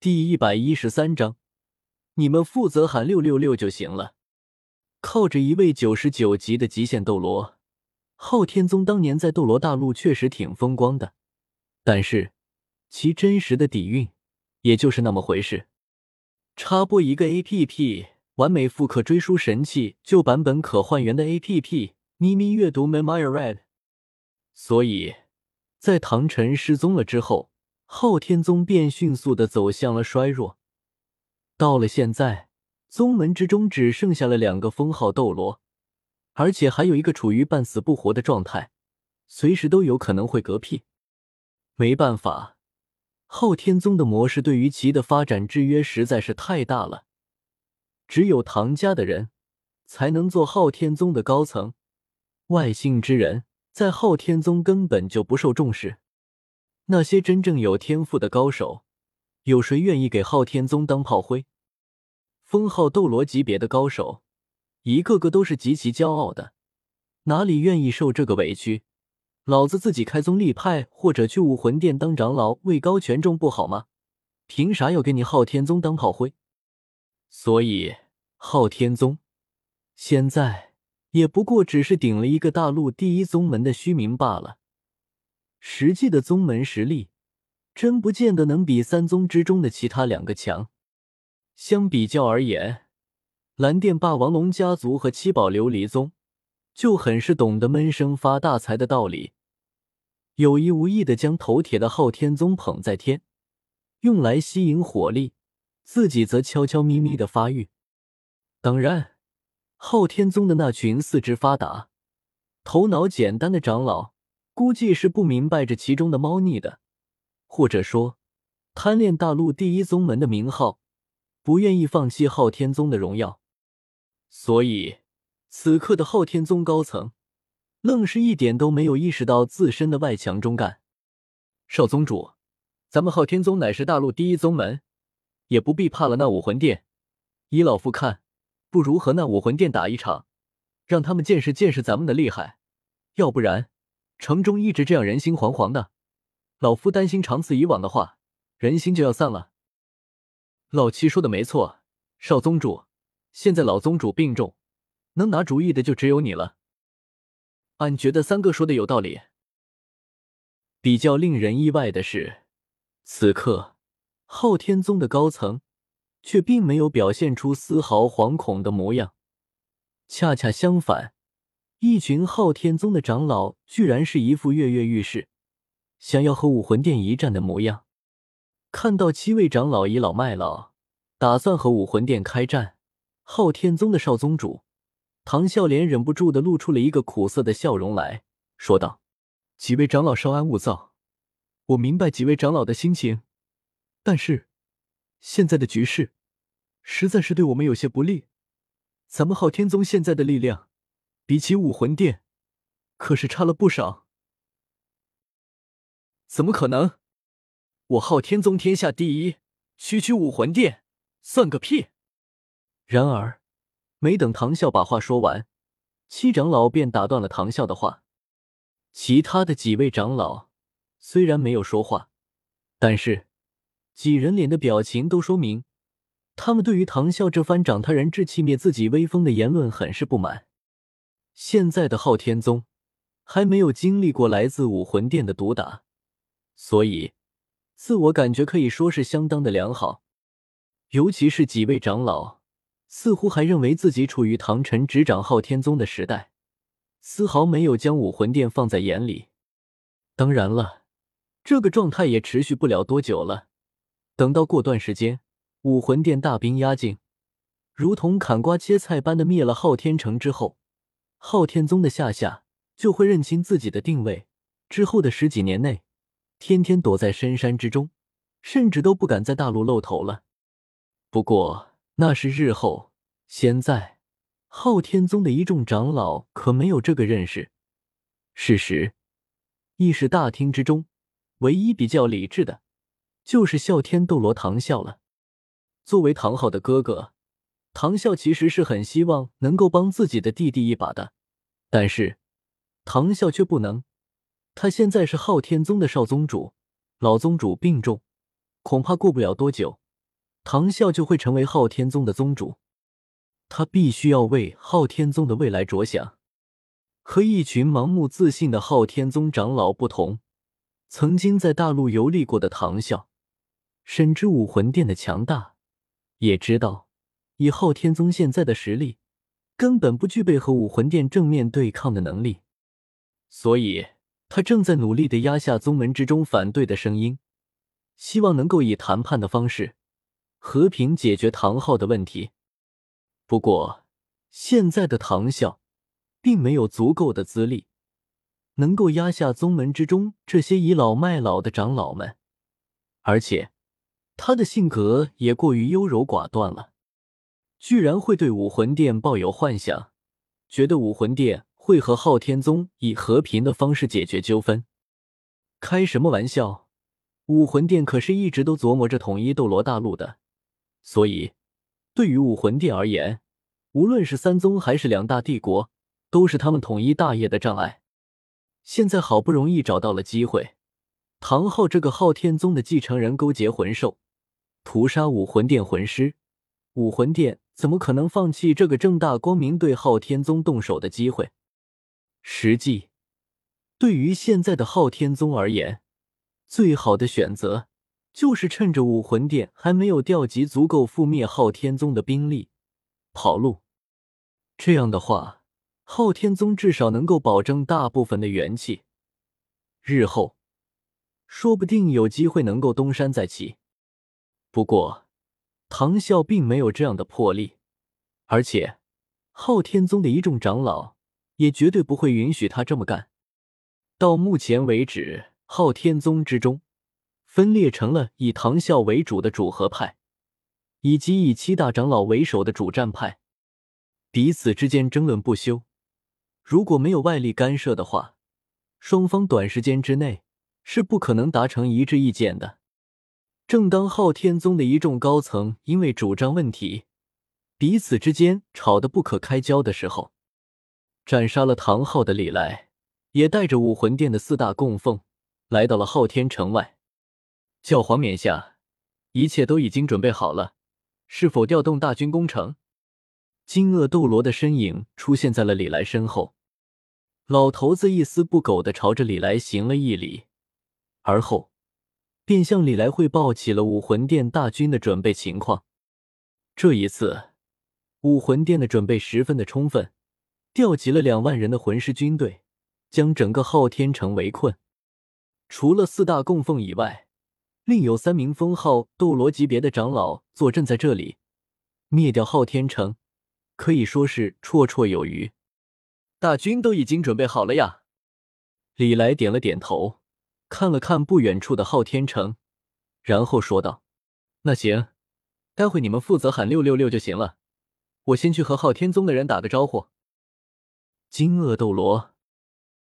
第一百一十三章，你们负责喊六六六就行了。靠着一位九十九级的极限斗罗，昊天宗当年在斗罗大陆确实挺风光的，但是其真实的底蕴也就是那么回事。插播一个 A P P，完美复刻追书神器旧版本可换元的 A P P，咪咪阅读 Memory Red。所以，在唐晨失踪了之后，昊天宗便迅速的走向了衰弱。到了现在。宗门之中只剩下了两个封号斗罗，而且还有一个处于半死不活的状态，随时都有可能会嗝屁。没办法，昊天宗的模式对于其的发展制约实在是太大了。只有唐家的人才能做昊天宗的高层，外姓之人在昊天宗根本就不受重视。那些真正有天赋的高手，有谁愿意给昊天宗当炮灰？封号斗罗级别的高手，一个个都是极其骄傲的，哪里愿意受这个委屈？老子自己开宗立派，或者去武魂殿当长老，位高权重不好吗？凭啥要给你昊天宗当炮灰？所以昊天宗现在也不过只是顶了一个大陆第一宗门的虚名罢了，实际的宗门实力真不见得能比三宗之中的其他两个强。相比较而言，蓝电霸王龙家族和七宝琉璃宗就很是懂得闷声发大财的道理，有意无意的将头铁的昊天宗捧在天，用来吸引火力，自己则悄悄咪咪的发育。当然，昊天宗的那群四肢发达、头脑简单的长老，估计是不明白这其中的猫腻的，或者说，贪恋大陆第一宗门的名号。不愿意放弃昊天宗的荣耀，所以此刻的昊天宗高层愣是一点都没有意识到自身的外强中干。少宗主，咱们昊天宗乃是大陆第一宗门，也不必怕了那武魂殿。依老夫看，不如和那武魂殿打一场，让他们见识见识咱们的厉害。要不然，城中一直这样人心惶惶的，老夫担心长此以往的话，人心就要散了。老七说的没错，少宗主，现在老宗主病重，能拿主意的就只有你了。俺觉得三哥说的有道理。比较令人意外的是，此刻昊天宗的高层却并没有表现出丝毫惶恐的模样，恰恰相反，一群昊天宗的长老居然是一副跃跃欲试，想要和武魂殿一战的模样。看到七位长老倚老卖老，打算和武魂殿开战，昊天宗的少宗主唐笑莲忍不住的露出了一个苦涩的笑容来说道：“几位长老稍安勿躁，我明白几位长老的心情，但是现在的局势实在是对我们有些不利。咱们昊天宗现在的力量，比起武魂殿可是差了不少。怎么可能？”我昊天宗天下第一，区区武魂殿算个屁！然而，没等唐啸把话说完，七长老便打断了唐啸的话。其他的几位长老虽然没有说话，但是几人脸的表情都说明，他们对于唐啸这番长他人志气灭自己威风的言论很是不满。现在的昊天宗还没有经历过来自武魂殿的毒打，所以。自我感觉可以说是相当的良好，尤其是几位长老似乎还认为自己处于唐晨执掌昊天宗的时代，丝毫没有将武魂殿放在眼里。当然了，这个状态也持续不了多久了。等到过段时间，武魂殿大兵压境，如同砍瓜切菜般的灭了昊天城之后，昊天宗的下下就会认清自己的定位。之后的十几年内。天天躲在深山之中，甚至都不敢在大陆露头了。不过那是日后，现在昊天宗的一众长老可没有这个认识。事实，议事大厅之中，唯一比较理智的，就是啸天斗罗唐啸了。作为唐昊的哥哥，唐啸其实是很希望能够帮自己的弟弟一把的，但是唐啸却不能。他现在是昊天宗的少宗主，老宗主病重，恐怕过不了多久唐啸就会成为昊天宗的宗主。他必须要为昊天宗的未来着想。和一群盲目自信的昊天宗长老不同，曾经在大陆游历过的唐啸，深知武魂殿的强大，也知道以昊天宗现在的实力，根本不具备和武魂殿正面对抗的能力，所以他正在努力的压下宗门之中反对的声音，希望能够以谈判的方式和平解决唐昊的问题。不过，现在的唐啸。并没有足够的资历，能够压下宗门之中这些倚老卖老的长老们，而且他的性格也过于优柔寡断了，居然会对武魂殿抱有幻想，觉得武魂殿会和昊天宗以和平的方式解决纠纷。开什么玩笑！武魂殿可是一直都琢磨着统一斗罗大陆的，所以对于武魂殿而言，无论是三宗还是两大帝国。都是他们统一大业的障碍。现在好不容易找到了机会，唐昊这个昊天宗的继承人勾结魂兽，屠杀武魂殿魂师，武魂殿怎么可能放弃这个正大光明对昊天宗动手的机会？实际对于现在的昊天宗而言，最好的选择就是趁着武魂殿还没有调集足够覆灭昊天宗的兵力跑路。这样的话。昊天宗至少能够保证大部分的元气，日后说不定有机会能够东山再起。不过，唐啸并没有这样的魄力，而且昊天宗的一众长老也绝对不会允许他这么干。到目前为止，昊天宗之中分裂成了以唐啸为主的主和派，以及以七大长老为首的主战派，彼此之间争论不休。如果没有外力干涉的话，双方短时间之内是不可能达成一致意见的。正当昊天宗的一众高层因为主张问题，彼此之间吵得不可开交的时候，斩杀了唐昊的李来也带着武魂殿的四大供奉来到了昊天城外。教皇冕下，一切都已经准备好了，是否调动大军攻城？金鳄斗罗的身影出现在了李来身后。老头子一丝不苟的朝着李来行了一礼，而后便向李来汇报起了武魂殿大军的准备情况。这一次，武魂殿的准备十分的充分，调集了两万人的魂师军队，将整个昊天城围困。除了四大供奉以外，另有三名封号斗罗级别的长老坐镇在这里，灭掉昊天城可以说是绰绰有余。大军都已经准备好了呀！李来点了点头，看了看不远处的昊天城，然后说道：“那行，待会你们负责喊六六六就行了。我先去和昊天宗的人打个招呼。”金鳄斗罗。